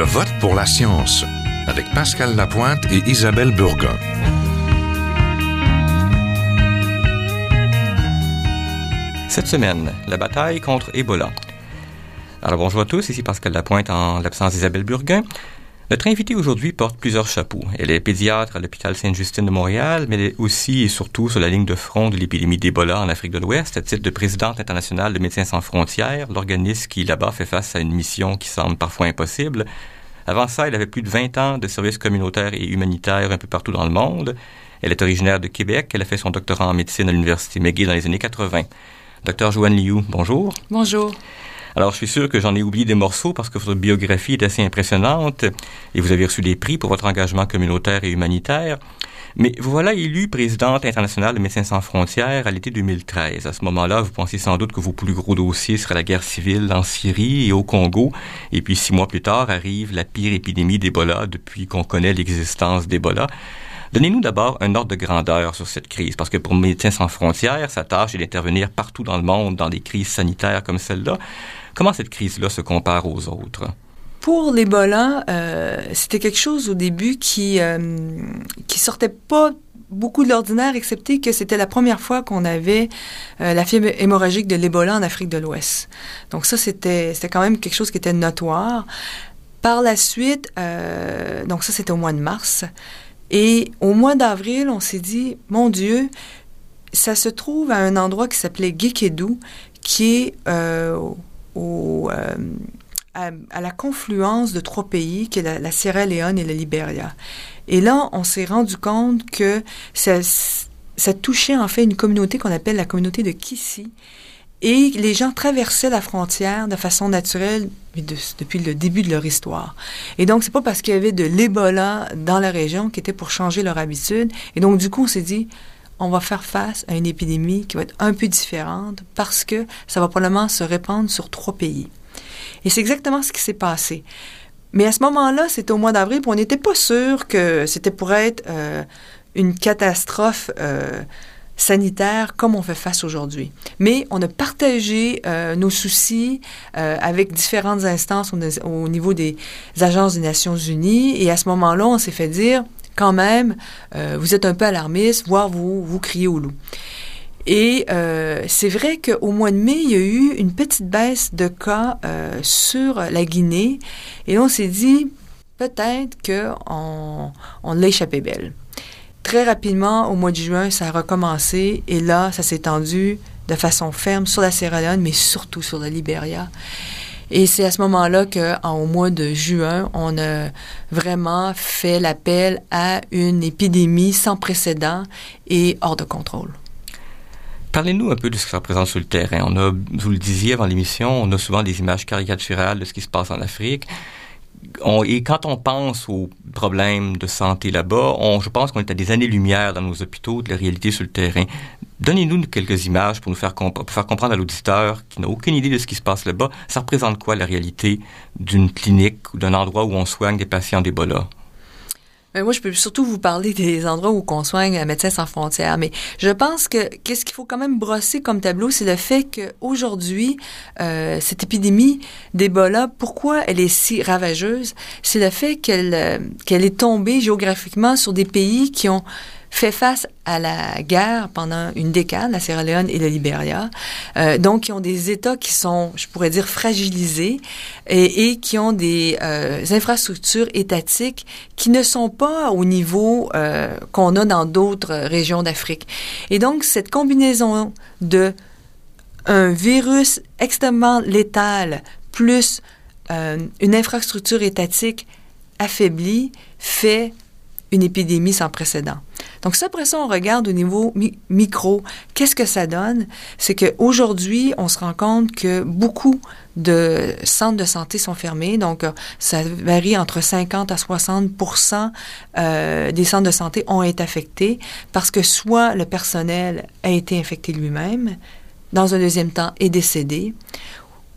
Je vote pour la science avec Pascal Lapointe et Isabelle Burgon. Cette semaine, la bataille contre Ebola. Alors bonjour à tous, ici Pascal Lapointe en l'absence d'Isabelle Burguin. Notre invitée aujourd'hui porte plusieurs chapeaux. Elle est pédiatre à l'hôpital Sainte-Justine de Montréal, mais elle est aussi et surtout sur la ligne de front de l'épidémie d'Ebola en Afrique de l'Ouest, à titre de présidente internationale de Médecins sans frontières, l'organisme qui là-bas fait face à une mission qui semble parfois impossible. Avant ça, elle avait plus de 20 ans de services communautaires et humanitaires un peu partout dans le monde. Elle est originaire de Québec. Elle a fait son doctorat en médecine à l'Université McGill dans les années 80. Docteur Joanne Liu, bonjour. Bonjour. Alors, je suis sûr que j'en ai oublié des morceaux parce que votre biographie est assez impressionnante et vous avez reçu des prix pour votre engagement communautaire et humanitaire. Mais vous voilà élu présidente internationale de Médecins sans frontières à l'été 2013. À ce moment-là, vous pensiez sans doute que vos plus gros dossiers seraient la guerre civile en Syrie et au Congo. Et puis, six mois plus tard, arrive la pire épidémie d'Ebola depuis qu'on connaît l'existence d'Ebola. Donnez-nous d'abord un ordre de grandeur sur cette crise, parce que pour Médecins sans frontières, sa tâche est d'intervenir partout dans le monde dans des crises sanitaires comme celle-là. Comment cette crise-là se compare aux autres? Pour l'Ebola, euh, c'était quelque chose au début qui euh, qui sortait pas beaucoup de l'ordinaire, excepté que c'était la première fois qu'on avait euh, la fièvre hémorragique de l'Ebola en Afrique de l'Ouest. Donc ça, c'était c'était quand même quelque chose qui était notoire. Par la suite, donc ça, c'était au mois de mars. Et au mois d'avril, on s'est dit, mon Dieu, ça se trouve à un endroit qui s'appelait Gekedou, qui est euh, à, la confluence de trois pays, qui est la, Sierra Leone et le Libéria. Et là, on s'est rendu compte que ça, touchait en fait une communauté qu'on appelle la communauté de Kissi. Et les gens traversaient la frontière de façon naturelle de, depuis le début de leur histoire. Et donc, c'est pas parce qu'il y avait de l'Ebola dans la région qui était pour changer leur habitude. Et donc, du coup, on s'est dit, on va faire face à une épidémie qui va être un peu différente parce que ça va probablement se répandre sur trois pays. Et c'est exactement ce qui s'est passé. Mais à ce moment-là, c'était au mois d'avril, on n'était pas sûr que c'était pour être euh, une catastrophe euh, sanitaire comme on fait face aujourd'hui. Mais on a partagé euh, nos soucis avec différentes instances au, niveau des agences des Nations Unies et à ce moment-là, on s'est fait dire quand même, euh, vous êtes un peu alarmiste, voire vous, vous criez au loup. Et euh, c'est vrai qu'au mois de mai, il y a eu une petite baisse de cas euh, sur la Guinée. Et on s'est dit, peut-être qu'on on l'a échappé belle. Très rapidement, au mois de juin, ça a recommencé. Et là, ça s'est étendu de façon ferme sur la Sierra Leone, mais surtout sur le Libéria. Et c'est à ce moment-là qu'au mois de juin, on a vraiment fait l'appel à une épidémie sans précédent et hors de contrôle. Parlez-nous un peu de ce que ça représente sur le terrain. On vous le disiez avant l'émission, on a souvent des images caricaturales de ce qui se passe en Afrique. Et quand on pense aux problèmes de santé là-bas, je pense qu'on est à des années-lumière dans nos hôpitaux de la réalité sur le terrain. Donnez-nous quelques images pour nous faire, comprendre à l'auditeur qui n'a aucune idée de ce qui se passe là-bas. Ça représente quoi la réalité d'une clinique ou d'un endroit où on soigne des patients d'Ebola? Mais moi, je peux surtout vous parler des endroits où on soigne à Médecins sans frontières. Mais je pense que qu'est-ce qu'il faut quand même brosser comme tableau, c'est le fait qu'aujourd'hui, euh, cette épidémie d'Ebola, pourquoi elle est si ravageuse, c'est le fait qu'elle euh, qu'elle est tombée géographiquement sur des pays qui ont fait face à la guerre pendant une décade, la Sierra Leone et le Libéria. Euh, donc, qui ont des États qui sont, je pourrais dire, fragilisés et, et qui ont des euh, infrastructures étatiques qui ne sont pas au niveau euh, qu'on a dans d'autres régions d'Afrique. Et donc, cette combinaison de un virus extrêmement létal plus euh, une infrastructure étatique affaiblie fait une épidémie sans précédent. Donc, ça, après ça, on regarde au niveau mi micro. Qu'est-ce que ça donne? C'est qu'aujourd'hui, on se rend compte que beaucoup de centres de santé sont fermés. Donc, ça varie entre 50 à 60% euh, des centres de santé ont été affectés parce que soit le personnel a été infecté lui-même, dans un deuxième temps est décédé,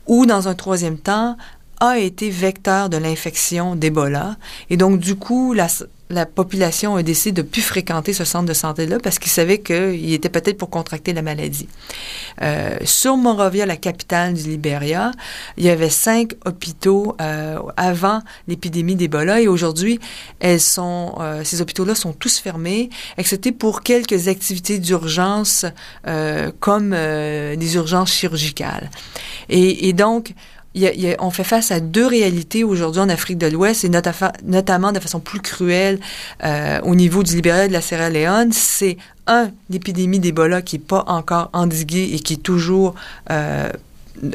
ou dans un troisième temps a été vecteur de l'infection d'Ebola. Et donc, du coup, la, la population a décidé de plus fréquenter ce centre de santé-là parce qu'ils savaient qu'il était peut-être pour contracter la maladie. Euh, sur Monrovia, la capitale du Libéria, il y avait cinq hôpitaux euh, avant l'épidémie d'Ebola et aujourd'hui, euh, ces hôpitaux-là sont tous fermés, excepté pour quelques activités d'urgence comme des urgences chirurgicales. Et, et donc, on fait face à deux réalités aujourd'hui en Afrique de l'Ouest, et notamment de façon plus cruelle euh, au niveau du libéral de la Sierra Leone. C'est un, l'épidémie d'Ebola qui n'est pas encore endiguée et qui est toujours euh,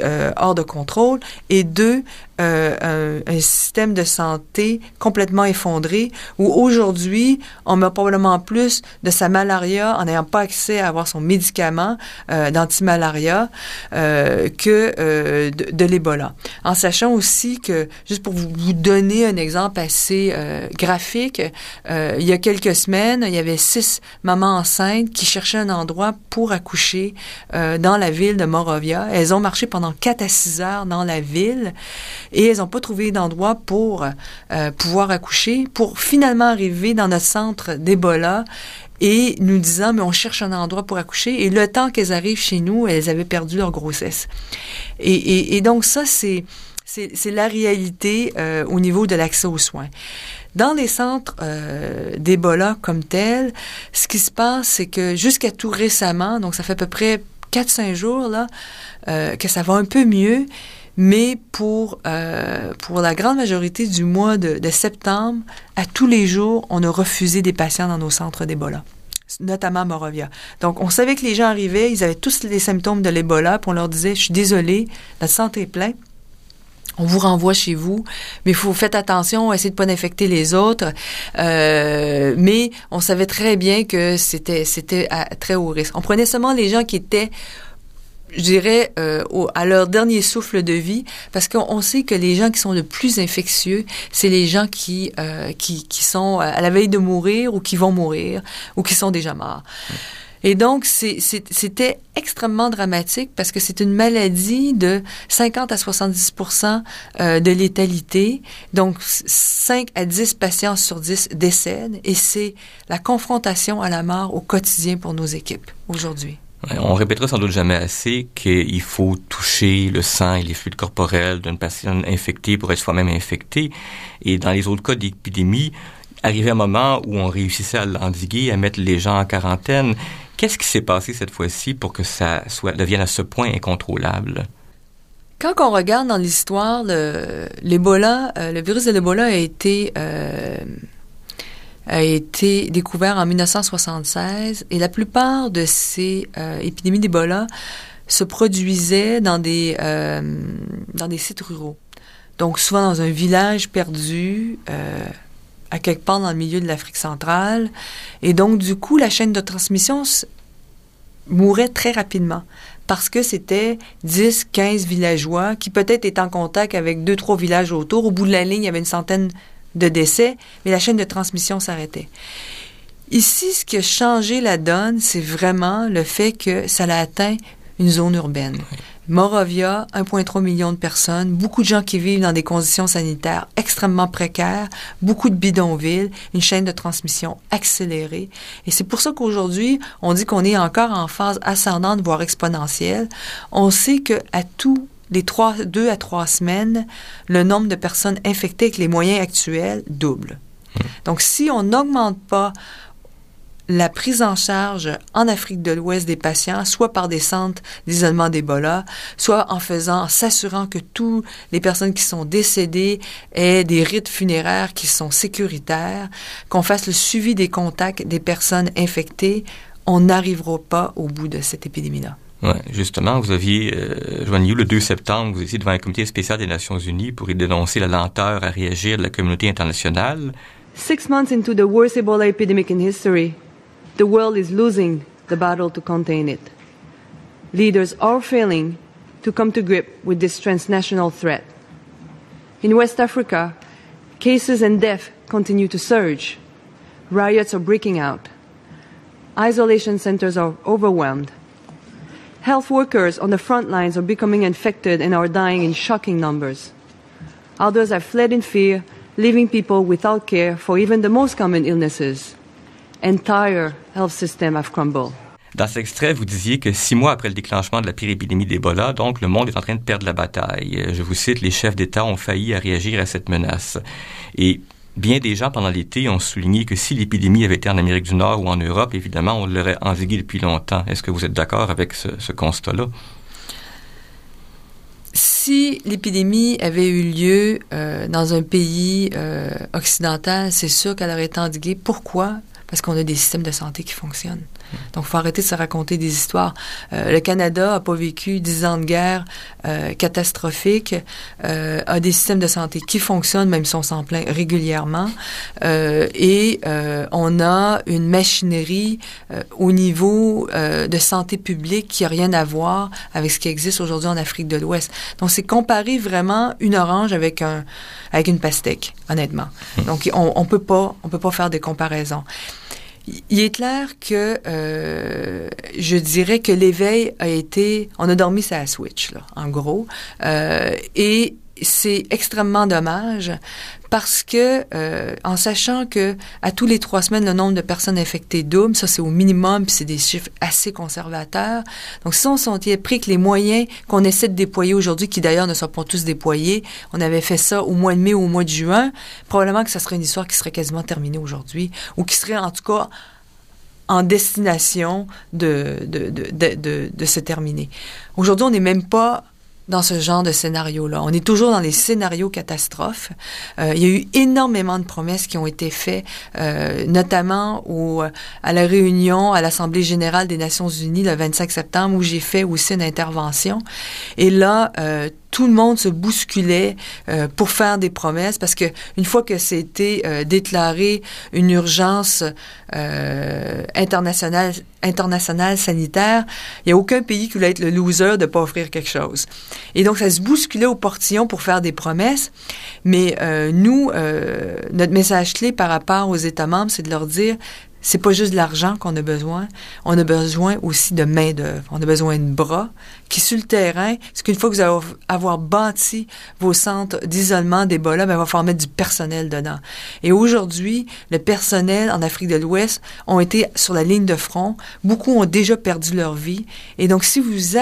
euh, hors de contrôle, et deux, euh, un, système de santé complètement effondré, où aujourd'hui, on meurt probablement plus de sa malaria en n'ayant pas accès à avoir son médicament euh, d'antimalaria euh, que euh, de, de l'Ebola. En sachant aussi que, juste pour vous, vous donner un exemple assez euh, graphique, il y a quelques semaines, il y avait six mamans enceintes qui cherchaient un endroit pour accoucher dans la ville de Morovia. Elles ont marché pendant 4 à 6 heures dans la ville et elles n'ont pas trouvé d'endroit pour euh, pouvoir accoucher, pour finalement arriver dans notre centre d'Ebola et nous disant, mais on cherche un endroit pour accoucher. Et le temps qu'elles arrivent chez nous, elles avaient perdu leur grossesse. Et, donc ça, c'est c'est la réalité euh, au niveau de l'accès aux soins. Dans les centres euh, d'Ebola comme tel, ce qui se passe, c'est que jusqu'à tout récemment, donc ça fait à peu près 4-5 jours, là, euh, que ça va un peu mieux, mais pour, euh, pour la grande majorité du mois de, de, septembre, à tous les jours, on a refusé des patients dans nos centres d'Ebola notamment à Morovia. Donc, on savait que les gens arrivaient, ils avaient tous les symptômes de l'Ebola, puis on leur disait, je suis désolé, notre santé est pleine, on vous renvoie chez vous, mais faut faites attention, essayez de pas d'infecter les autres. Euh, mais on savait très bien que c'était c'était à très haut risque. On prenait seulement les gens qui étaient je dirais, euh, au, à leur dernier souffle de vie, parce qu'on sait que les gens qui sont le plus infectieux, c'est les gens qui, euh, qui, qui sont à la veille de mourir ou qui vont mourir ou qui sont déjà morts. Et donc, c'était extrêmement dramatique parce que c'est une maladie de 50 à 70% euh, de létalité. Donc, 5 à 10 patients sur 10 décèdent et c'est la confrontation à la mort au quotidien pour nos équipes aujourd'hui. On répétera sans doute jamais assez qu'il faut toucher le sang et les fluides corporels d'une personne infectée pour être soi-même infecté. Et dans les autres cas d'épidémie, arrivé un moment où on réussissait à l'endiguer, à mettre les gens en quarantaine, Qu'est-ce qui s'est passé cette fois-ci pour que ça soit, devienne à ce point incontrôlable? Quand on regarde dans l'histoire, l'Ebola, le, euh, le virus de l'Ebola a été euh, a été découvert en 1976 et la plupart de ces euh, épidémies d'Ebola se produisaient dans des dans des sites ruraux. Donc souvent dans un village perdu à quelque part dans le milieu de l'Afrique centrale. Et donc, du coup, la chaîne de transmission mourait très rapidement parce que c'était 10, 15 villageois qui peut-être étaient en contact avec deux, trois villages autour. Au bout de la ligne, il y avait une centaine de décès, mais la chaîne de transmission s'arrêtait. Ici, ce qui a changé la donne, c'est vraiment le fait que ça a atteint une zone urbaine. Morovia, 1,3 million de personnes, beaucoup de gens qui vivent dans des conditions sanitaires extrêmement précaires, beaucoup de bidonvilles, une chaîne de transmission accélérée. Et c'est pour ça qu'aujourd'hui, on dit qu'on est encore en phase ascendante, voire exponentielle. On sait que à tous les trois, deux à trois semaines, le nombre de personnes infectées avec les moyens actuels double. Mmh. Donc, si on n'augmente pas la prise en charge en Afrique de l'Ouest des patients, soit par des centres d'isolement d'Ebola, soit en faisant, en s'assurant que toutes les personnes qui sont décédées aient des rites funéraires qui sont sécuritaires, qu'on fasse le suivi des contacts des personnes infectées, on n'arrivera pas au bout de cette épidémie-là. Ouais, justement, vous aviez, euh, joigné le 2 septembre, vous étiez devant un comité spécial des Nations Unies pour y dénoncer la lenteur à réagir de la communauté internationale. Six months into the worst Ebola epidemic in history, the world is losing the battle to contain it. Leaders are failing to come to grip with this transnational threat. In West Africa, cases and deaths continue to surge. Riots are breaking out. Isolation centers are overwhelmed. Health workers on the front lines are becoming infected and are dying in shocking numbers. Others have fled in fear, leaving people without care for even the most common illnesses. Entire health systems have crumbled. Dans cet extrait, vous disiez que six mois après le déclenchement de la pire épidémie d'Ebola, donc le monde est en train de perdre la bataille. Je vous cite, les chefs d'État ont failli à réagir à cette menace. Et bien des gens pendant l'été ont souligné que si l'épidémie avait été en Amérique du Nord ou en Europe, évidemment, on l'aurait endigué depuis longtemps. Est-ce que vous êtes d'accord avec ce, ce constat-là? Si l'épidémie avait eu lieu euh, dans un pays euh, occidental, c'est sûr qu'elle aurait été endiguée. Pourquoi? Parce qu'on a des systèmes de santé qui fonctionnent. Donc, il faut arrêter de se raconter des histoires. Euh, le Canada a pas vécu dix ans de guerre euh, catastrophique, euh, a des systèmes de santé qui fonctionnent, même si on s'en plaint régulièrement, et on a une machinerie au niveau de santé publique qui a rien à voir avec ce qui existe aujourd'hui en Afrique de l'Ouest. Donc, c'est comparer vraiment une orange avec un avec une pastèque, honnêtement. Donc, on, on peut pas on peut pas faire des comparaisons il est clair que euh, je dirais que l'éveil a été, on a dormi sa switch là, en gros, euh, et c'est extrêmement dommage parce que euh, en sachant que à tous les trois semaines le nombre de personnes infectées double, ça c'est au minimum, puis c'est des chiffres assez conservateurs. Donc si on s'était pris que les moyens qu'on essaie de déployer aujourd'hui, qui d'ailleurs ne sont pas tous déployés, on avait fait ça au mois de mai ou au mois de juin, probablement que ça serait une histoire qui serait quasiment terminée aujourd'hui, ou qui serait en tout cas en destination de, de, de, de, de se terminer. Aujourd'hui, on n'est même pas dans ce genre de scénario-là. On est toujours dans les scénarios catastrophes. Euh, il y a eu énormément de promesses qui ont été faites, euh, notamment à la réunion à l'Assemblée générale des Nations unies le 25 septembre, où j'ai fait aussi une intervention. Et là, euh, tout le monde se bousculait euh, pour faire des promesses parce que une fois que c'était euh, déclaré une urgence euh, internationale sanitaire, il y a aucun pays qui voulait être le loser de pas offrir quelque chose. Et donc ça se bousculait au portillon pour faire des promesses, mais euh, nous notre message clé par rapport aux États membres, c'est de leur dire c'est pas juste de l'argent qu'on a besoin, on a besoin aussi de main d'œuvre, on a besoin de bras qui sur le terrain, parce qu'une fois que vous allez avoir bâti vos centres d'isolement d'Ebola, ben, il va falloir mettre du personnel dedans. Et aujourd'hui, le personnel en Afrique de l'Ouest ont été sur la ligne de front, beaucoup ont déjà perdu leur vie, et donc si vous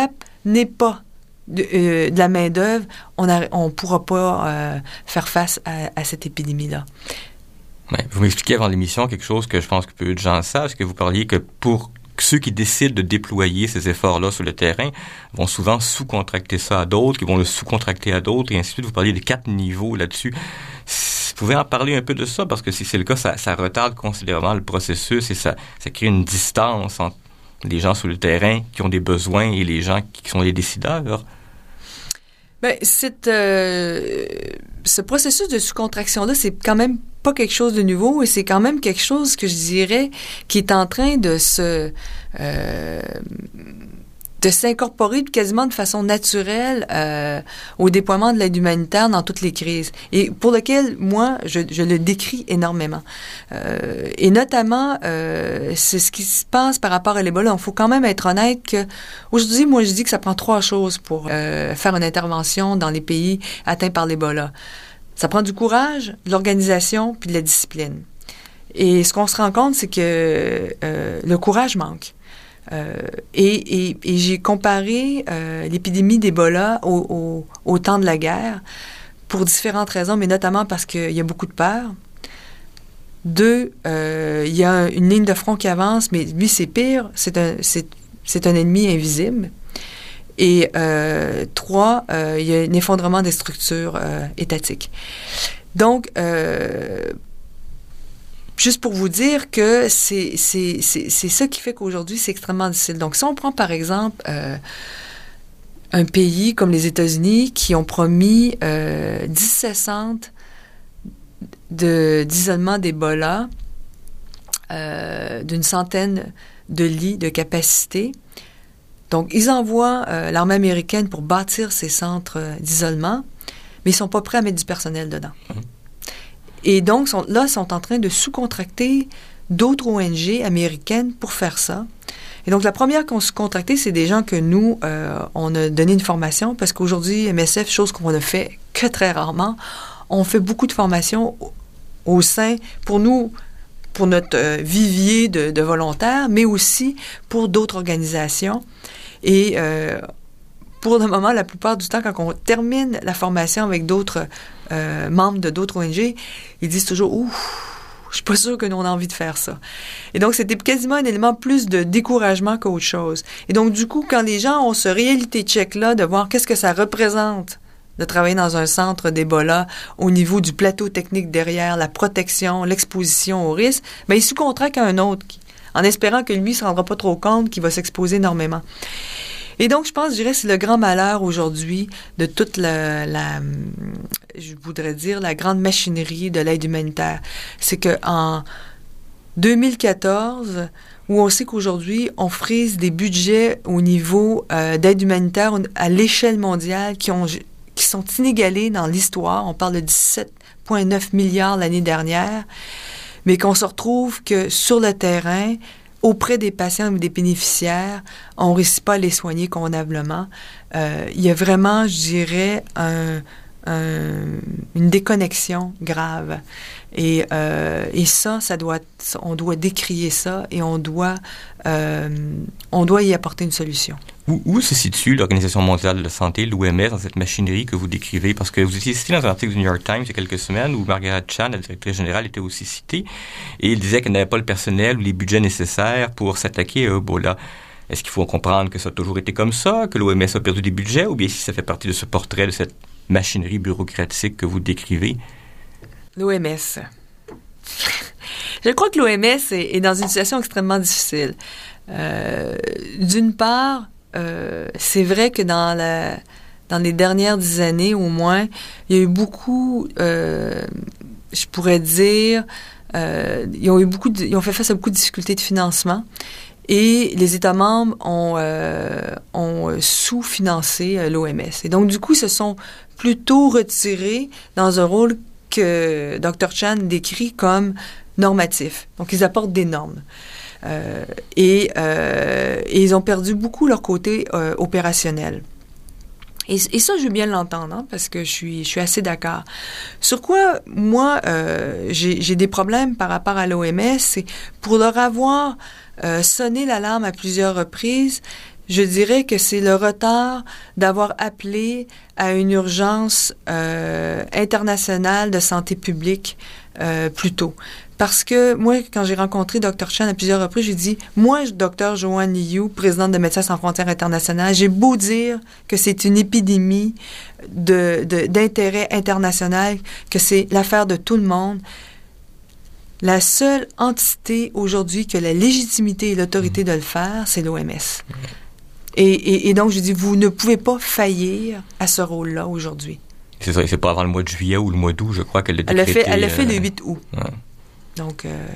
n'êtes pas de, euh, de, la main d'œuvre, on ne pourra pas euh, faire face à cette épidémie-là. Vous m'expliquiez avant l'émission quelque chose que je pense que peu de gens savent, c'est que vous parliez que pour ceux qui décident de déployer ces efforts-là sur le terrain vont souvent sous-contracter ça à d'autres, qui vont le sous-contracter à d'autres, et ainsi de suite. Vous parliez de quatre niveaux là-dessus. Vous pouvez en parler un peu de ça, parce que si c'est le cas, ça, ça, retarde considérablement le processus et ça, ça crée une distance entre les gens sur le terrain qui ont des besoins et les gens qui sont les décideurs. Ben, cette, euh, ce processus de sous-contraction-là, c'est quand même pas quelque chose de nouveau et c'est quand même quelque chose que je dirais qui est en train de se euh, de s'incorporer quasiment de façon naturelle euh, au déploiement de l'aide humanitaire dans toutes les crises et pour lequel moi je, je le décris énormément euh, et notamment euh, c'est ce qui se passe par rapport à l'Ebola il faut quand même être honnête que aujourd'hui moi je dis que ça prend trois choses pour euh, faire une intervention dans les pays atteints par l'Ebola ça prend du courage, de l'organisation, puis de la discipline. Et ce qu'on se rend compte, c'est que euh, le courage manque. Euh, et, j'ai comparé euh, l'épidémie d'Ebola au, au, temps de la guerre pour différentes raisons, mais notamment parce qu'il y a beaucoup de peur. Deux, euh, il y a une ligne de front qui avance, mais lui, c'est pire, c'est un, ennemi invisible. Et trois, il y a un effondrement des structures étatiques. Donc, juste pour vous dire que c'est ça qui fait qu'aujourd'hui, c'est extrêmement difficile. Donc, si on prend par exemple euh, un pays comme les États-Unis qui ont promis euh, 17 centres d'isolement d'Ebola, euh, d'une centaine de lits de capacité, donc, ils envoient euh, l'armée américaine pour bâtir ces centres euh, d'isolement, mais ils sont pas prêts à mettre du personnel dedans. Mmh. Et donc, sont, là, sont en train de sous-contracter d'autres ONG américaines pour faire ça. Et donc, la première qu'on se contracté, c'est des gens que nous, euh, on a donné une formation parce qu'aujourd'hui, MSF, chose qu'on a fait que très rarement. On fait beaucoup de formations au, sein, pour nous, pour notre euh, vivier de, volontaires, mais aussi pour d'autres organisations. Et euh, pour le moment, la plupart du temps, quand on termine la formation avec d'autres euh, membres de d'autres ONG, ils disent toujours Ouf, je suis pas sûre que nous on a envie de faire ça. Et donc, c'était quasiment un élément plus de découragement qu'autre chose. Et donc, du coup, quand les gens ont ce réalité check-là de voir qu'est-ce que ça représente de travailler dans un centre d'Ebola au niveau du plateau technique derrière, la protection, l'exposition au risque, ben, ils sous-contractent un autre, en espérant que lui ne se rendra pas trop compte qu'il va s'exposer énormément. Et donc, je pense, je dirais, c'est le grand malheur aujourd'hui de toute la, je voudrais dire, la grande machinerie de l'aide humanitaire. C'est que en 2014, où on sait qu'aujourd'hui, on frise des budgets au niveau euh, d'aide humanitaire à l'échelle mondiale qui, ont, qui sont inégalés dans l'histoire. On parle de 17,9 milliards l'année dernière, mais qu'on se retrouve que sur le terrain, auprès des patients ou des bénéficiaires, on ne réussit pas à les soigner convenablement. Euh, il y a vraiment, je dirais, un, une déconnexion grave. Et, euh, ça, ça doit, on doit décrier ça et on doit, euh, on doit y apporter une solution. Où, se situe l'Organisation mondiale de la santé, l'OMS, dans cette machinerie que vous décrivez? Parce que vous étiez cité dans un article du New York Times il y a quelques semaines où Margaret Chan, la directrice générale, était aussi citée et il disait qu'elle n'avait pas le personnel ou les budgets nécessaires pour s'attaquer à Ebola. Est-ce qu'il faut comprendre que ça a toujours été comme ça, que l'OMS a perdu des budgets, ou bien si ça fait partie de ce portrait de cette machinerie bureaucratique que vous décrivez? L'OMS. Je crois que l'OMS est, dans une situation extrêmement difficile. Euh, d'une part, euh, c'est vrai que dans les dernières dix années au moins, il y a eu beaucoup, euh, je pourrais dire, ils ont eu beaucoup, ils ont fait face à beaucoup de difficultés de financement. Et les États membres ont, ont sous-financé l'OMS. Et donc, du coup, ils se sont plutôt retirés dans un rôle que Dr. Chan décrit comme normatif. Donc, ils apportent des normes. Euh, et, euh, et, ils ont perdu beaucoup leur côté euh, opérationnel. Et, ça, je veux bien l'entendre, hein, parce que je suis, assez d'accord. Sur quoi, moi, j'ai des problèmes par rapport à l'OMS, c'est pour leur avoir euh, sonné l'alarme à plusieurs reprises, je dirais que c'est le retard d'avoir appelé à une urgence internationale de santé publique plus tôt. Parce que moi, quand j'ai rencontré Dr. Chan à plusieurs reprises, j'ai dit, moi, Dr. Joanne Liu, présidente de Médecins sans frontières internationales, j'ai beau dire que c'est une épidémie de, d'intérêt international, que c'est l'affaire de tout le monde. La seule entité aujourd'hui qui a la légitimité et l'autorité de le faire, c'est l'OMS. Et, donc, je dis, vous ne pouvez pas faillir à ce rôle-là aujourd'hui. C'est ça, c'est pas avant le mois de juillet ou le mois d'août, je crois qu'elle l'a Elle fait, elle a fait le 8 euh, août. Donc... Euh,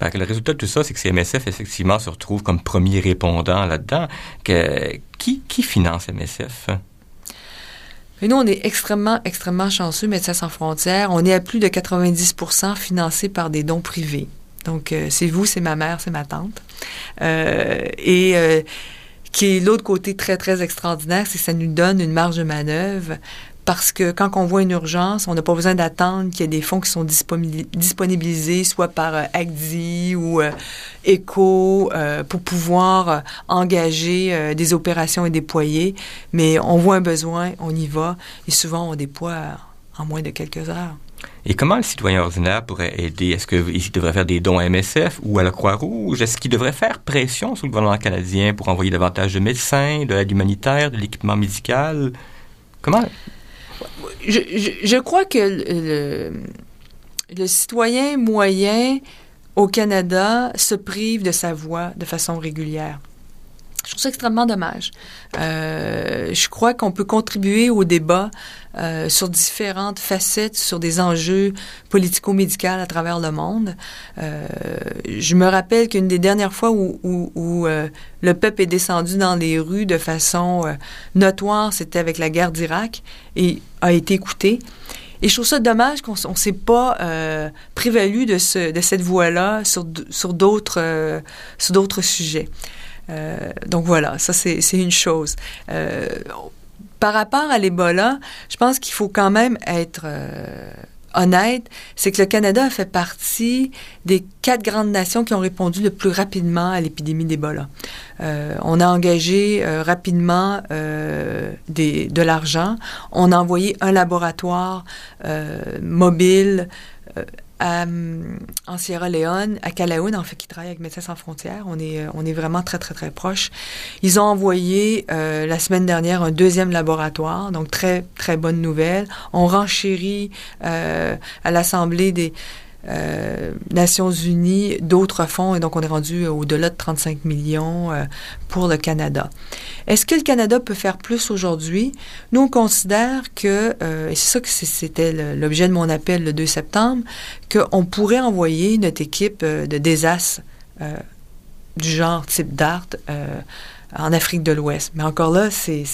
ben, le résultat de tout ça, c'est que CMSF, effectivement, se retrouve comme premier répondant là-dedans. Qui, qui finance MSF? Mais nous, on est extrêmement, extrêmement chanceux, Médecins sans frontières. On est à plus de 90% financés par des dons privés. Donc, euh, c'est vous, c'est ma mère, c'est ma tante. et qui est l'autre côté très, très extraordinaire, c'est que ça nous donne une marge de manœuvre parce que quand on voit une urgence, on n'a pas besoin d'attendre qu'il y ait des fonds qui sont disponibilisés, soit par euh, ACDI ou euh, ECO, euh, pour pouvoir engager des opérations et déployer. Mais on voit un besoin, on y va, et souvent on déploie en moins de quelques heures. Et comment le citoyen ordinaire pourrait aider? Est-ce qu'il devrait faire des dons à MSF ou à la Croix-Rouge? Est-ce qu'il devrait faire pression sur le gouvernement canadien pour envoyer davantage de médecins, de l'aide humanitaire, de l'équipement médical? Comment? Je, crois que le, citoyen moyen au Canada se prive de sa voix de façon régulière. Je trouve ça extrêmement dommage. Euh, je crois qu'on peut contribuer au débat euh, sur différentes facettes, sur des enjeux politico-médicaux à travers le monde. Euh, je me rappelle qu'une des dernières fois où, où, où euh, le peuple est descendu dans les rues de façon euh, notoire, c'était avec la guerre d'Irak et a été écouté. Et je trouve ça dommage qu'on ne s'est pas euh, prévalu de, ce, de cette voie-là sur, sur d'autres euh, sujets. Euh, donc voilà, ça c'est une chose. Euh, par rapport à l'Ebola, je pense qu'il faut quand même être euh, honnête, c'est que le Canada a fait partie des quatre grandes nations qui ont répondu le plus rapidement à l'épidémie d'Ebola. On a engagé rapidement de l'argent. On a envoyé un laboratoire mobile euh, en Sierra Leone, à Calaoun, en fait, qui travaille avec Médecins sans frontières. On est, on est vraiment très, très, très proches. Ils ont envoyé euh, la semaine dernière un deuxième laboratoire, donc très, très bonne nouvelle. On renchérit euh, à l'Assemblée des euh, Nations Unies d'autres fonds, et donc on est rendu au-delà de 35 millions euh, pour le Canada. Est-ce que le Canada peut faire plus aujourd'hui? Nous, on considère que, euh, et c'est ça que c'était l'objet de mon appel le 2 septembre, qu'on pourrait envoyer notre équipe euh, de désastres euh, du genre type DART en Afrique de l'Ouest. Mais encore là, c'est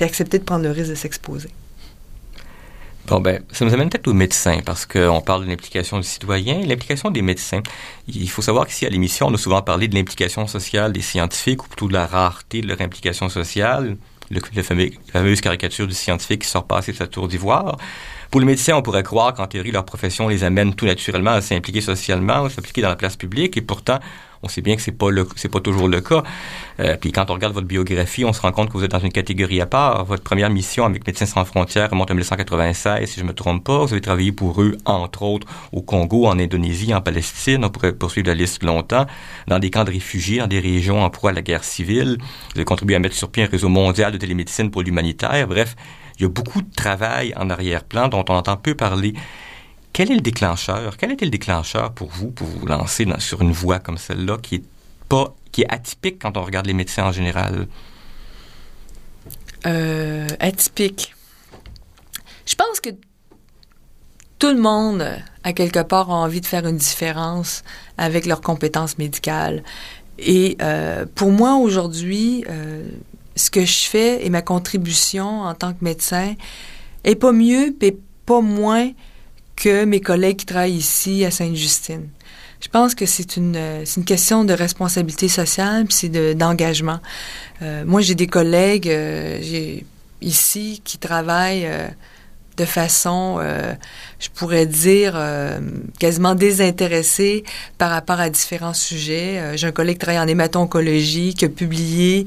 accepter de prendre le risque de s'exposer. Bon, ben, ça nous amène peut-être aux médecins, parce qu'on parle de l'implication du citoyen, l'implication des médecins. Il faut savoir qu'ici, à l'émission, on a souvent parlé de l'implication sociale des scientifiques, ou plutôt de la rareté de leur implication sociale, le, fameux, la fameuse caricature du scientifique qui sort passer sa tour d'ivoire. Pour les médecins, on pourrait croire qu'en théorie, leur profession les amène tout naturellement à s'impliquer socialement, à s'impliquer dans la place publique, et pourtant, on sait bien que c'est pas le, c'est pas toujours le cas. Euh, puis quand on regarde votre biographie, on se rend compte que vous êtes dans une catégorie à part. Votre première mission avec Médecins sans frontières remonte à 1996, si je me trompe pas. Vous avez travaillé pour eux, entre autres, au Congo, en Indonésie, en Palestine. On pourrait poursuivre la liste longtemps. Dans des camps de réfugiés, dans des régions en proie à la guerre civile. Vous avez contribué à mettre sur pied un réseau mondial de télémédecine pour l'humanitaire. Bref, il y a beaucoup de travail en arrière-plan dont on entend peu parler. Quel est le déclencheur? Quel était le déclencheur pour vous, pour vous lancer sur une voie comme celle-là, qui est pas, qui est atypique quand on regarde les médecins en général? Euh, atypique. Je pense que tout le monde, à quelque part, a envie de faire une différence avec leurs compétences médicales. Et euh, pour moi, aujourd'hui, euh, ce que je fais et ma contribution en tant que médecin est pas mieux, mais pas moins que mes collègues qui travaillent ici à Sainte-Justine. Je pense que c'est une, c'est une question de responsabilité sociale, puis c'est d'engagement. Euh, moi, j'ai des collègues euh, ici qui travaillent euh, de façon, euh, je pourrais dire, euh, quasiment désintéressée par rapport à différents sujets. Euh, j'ai un collègue qui travaille en hémato-oncologie, qui a publié,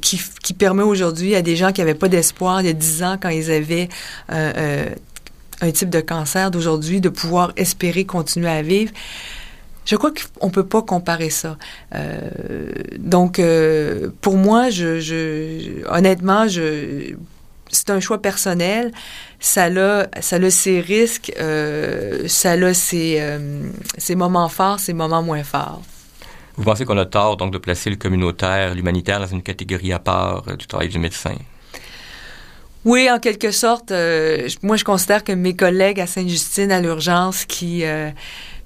qui, qui permet aujourd'hui à des gens qui n'avaient pas d'espoir il y a dix ans quand ils avaient un type de cancer d'aujourd'hui, de pouvoir espérer continuer à vivre. Je crois qu'on peut pas comparer ça. Euh, donc, euh, pour moi, je, je honnêtement, je, c'est un choix personnel. Ça a, ça a ses risques, euh, ça a ses, ses moments forts, ses moments moins forts. Vous pensez qu'on a tort donc de placer le communautaire, l'humanitaire dans une catégorie à part du travail du médecin? Oui, en quelque sorte. Euh, moi, je considère que mes collègues à Sainte-Justine, à l'urgence, qui euh,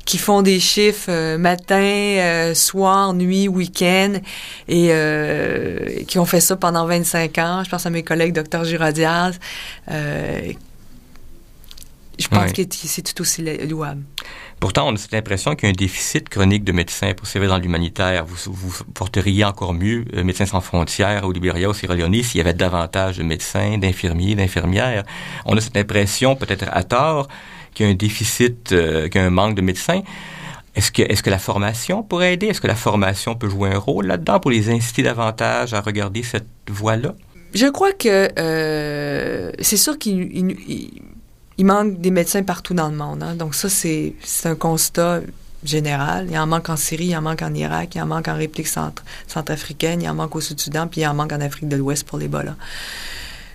qui font des chiffres euh, matin, soir, nuit, week-end, et qui ont fait ça pendant 25 ans. Je pense à mes collègues Dr Girodiaz. je pense que c'est tout aussi louable. Pourtant, on a cette impression qu'il y a un déficit chronique de médecins pour servir dans l'humanitaire. Vous, porteriez encore mieux euh, Médecins sans frontières au Libéria, au Sierra Leone, s'il y avait davantage de médecins, d'infirmiers, d'infirmières. On a cette impression, peut-être à tort, qu'il y a un déficit, euh, qu'il y a un manque de médecins. Est-ce que, est-ce que la formation pourrait aider? Est-ce que la formation peut jouer un rôle là-dedans pour les inciter davantage à regarder cette voie-là? Je crois que euh, c'est sûr qu'il il manque des médecins partout dans le monde. Hein. Donc ça, c'est un constat général. Il en manque en Syrie, il en manque en Irak, il en manque en République centrafricaine, il en manque au Sud-Soudan, puis il en manque en Afrique de l'Ouest pour l'Ebola.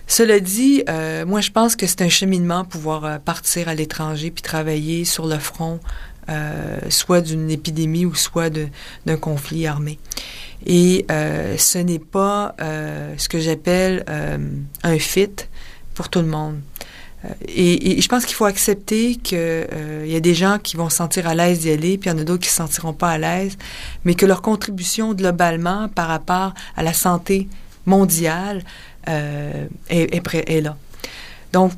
Cela dit, euh, moi, je pense que c'est un cheminement pouvoir euh, partir à l'étranger puis travailler sur le front, euh, soit d'une épidémie ou soit d'un conflit armé. Et ce n'est pas ce que j'appelle un fit pour tout le monde. Et, et, je pense qu'il faut accepter qu'il euh, y a des gens qui vont se sentir à l'aise d'y aller, puis il y en a d'autres qui ne se sentiront pas à l'aise, mais que leur contribution globalement par rapport à la santé mondiale euh, est, est, est, là. Donc,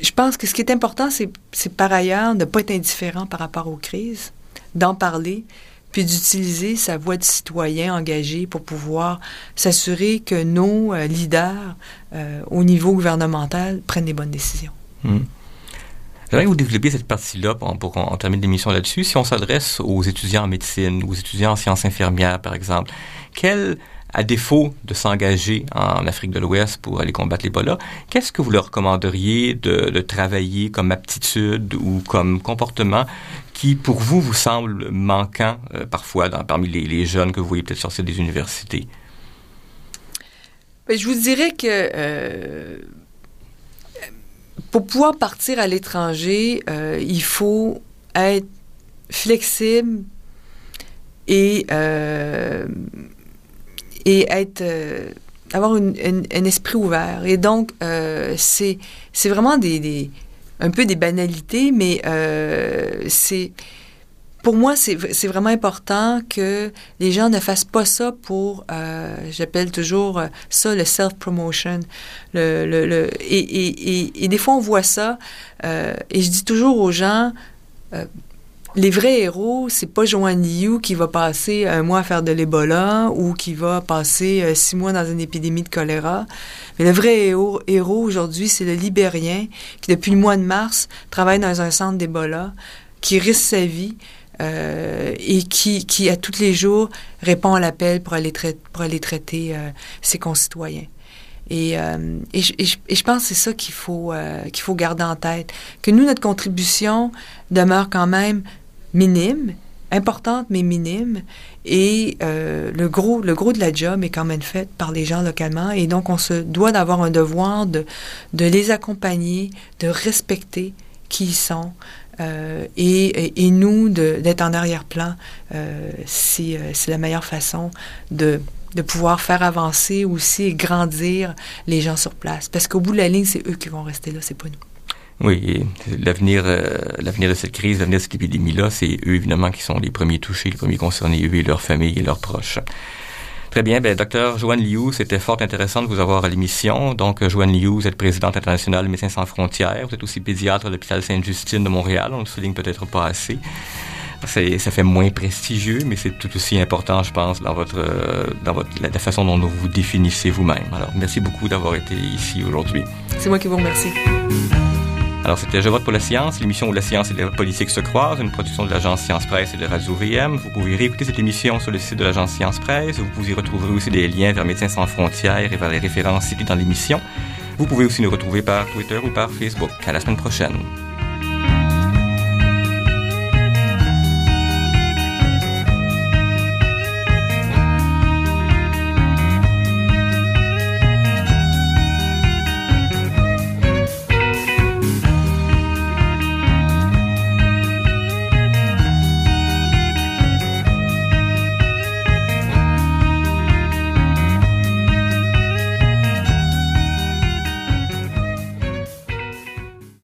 je pense que ce qui est important, c'est par ailleurs de ne pas être indifférent par rapport aux crises, d'en parler, puis d'utiliser sa voix de citoyen engagé pour pouvoir s'assurer que nos euh, leaders euh, au niveau gouvernemental prennent les bonnes décisions. Hmm. J'aimerais que vous développiez cette partie-là pour, pour qu'on termine l'émission là-dessus. Si on s'adresse aux étudiants en médecine, aux étudiants en sciences infirmières, par exemple, quel à défaut de s'engager en Afrique de l'Ouest pour aller combattre l'Ebola, qu'est-ce que vous leur recommanderiez de, travailler comme aptitude ou comme comportement qui, pour vous, vous semble manquant euh, parfois parmi les, jeunes que vous voyez peut-être sortir des universités? Ben, je vous dirais que euh, pour pouvoir partir à l'étranger, euh, il faut être flexible et et être avoir un esprit ouvert. Et donc, c'est vraiment des, un peu des banalités, mais euh, c'est pour moi, c'est vraiment important que les gens ne fassent pas ça pour, j'appelle toujours ça le self-promotion. Le, le, le, et, et, et, des fois, on voit ça, et je dis toujours aux gens, les vrais héros, c'est pas Joanne Liu qui va passer un mois à faire de l'Ebola ou qui va passer euh, six mois dans une épidémie de choléra. Mais le vrai héros, aujourd'hui, c'est le Libérien qui, depuis le mois de mars, travaille dans un centre d'Ebola, qui risque sa vie euh, et qui, à tous les jours, répond à l'appel pour aller, traiter, euh, ses concitoyens. Et, et, je, et, je, pense que c'est ça qu'il faut, qu'il faut garder en tête. Que nous, notre contribution demeure quand même minime, importante mais minime, et euh, le gros le gros de la job est quand même fait par les gens localement, et donc on se doit d'avoir un devoir de de les accompagner, de respecter qui ils sont. Euh, et, et, nous, d'être en arrière-plan, euh, c'est la meilleure façon de, de pouvoir faire avancer aussi et grandir les gens sur place. Parce qu'au bout de la ligne, c'est eux qui vont rester là, c'est pas nous. Oui, l'avenir, euh, l'avenir de cette crise, l'avenir de cette épidémie-là, c'est eux évidemment qui sont les premiers touchés, les premiers concernés, eux et leurs familles et leurs proches. Très bien, ben, docteur Joanne Liu, c'était fort intéressant de vous avoir à l'émission. Donc, Joanne Liu, vous êtes présidente internationale de Médecins sans frontières, vous êtes aussi pédiatre à l'hôpital Sainte-Justine de Montréal, on le souligne peut-être pas assez. ça fait moins prestigieux, mais c'est tout aussi important, je pense, dans votre, dans votre, la, façon dont vous définissez vous-même. Alors, merci beaucoup d'avoir été ici aujourd'hui. C'est moi qui vous remercie. Alors, c'était Je vote pour la science, l'émission où la science et la politique se croisent, une production de l'agence Science Presse et de Radio VM. Vous pouvez réécouter cette émission sur le site de l'agence Science Presse. Vous pouvez retrouver aussi des liens vers Médecins sans frontières et vers les références citées dans l'émission. Vous pouvez aussi nous retrouver par Twitter ou par Facebook. À la semaine prochaine.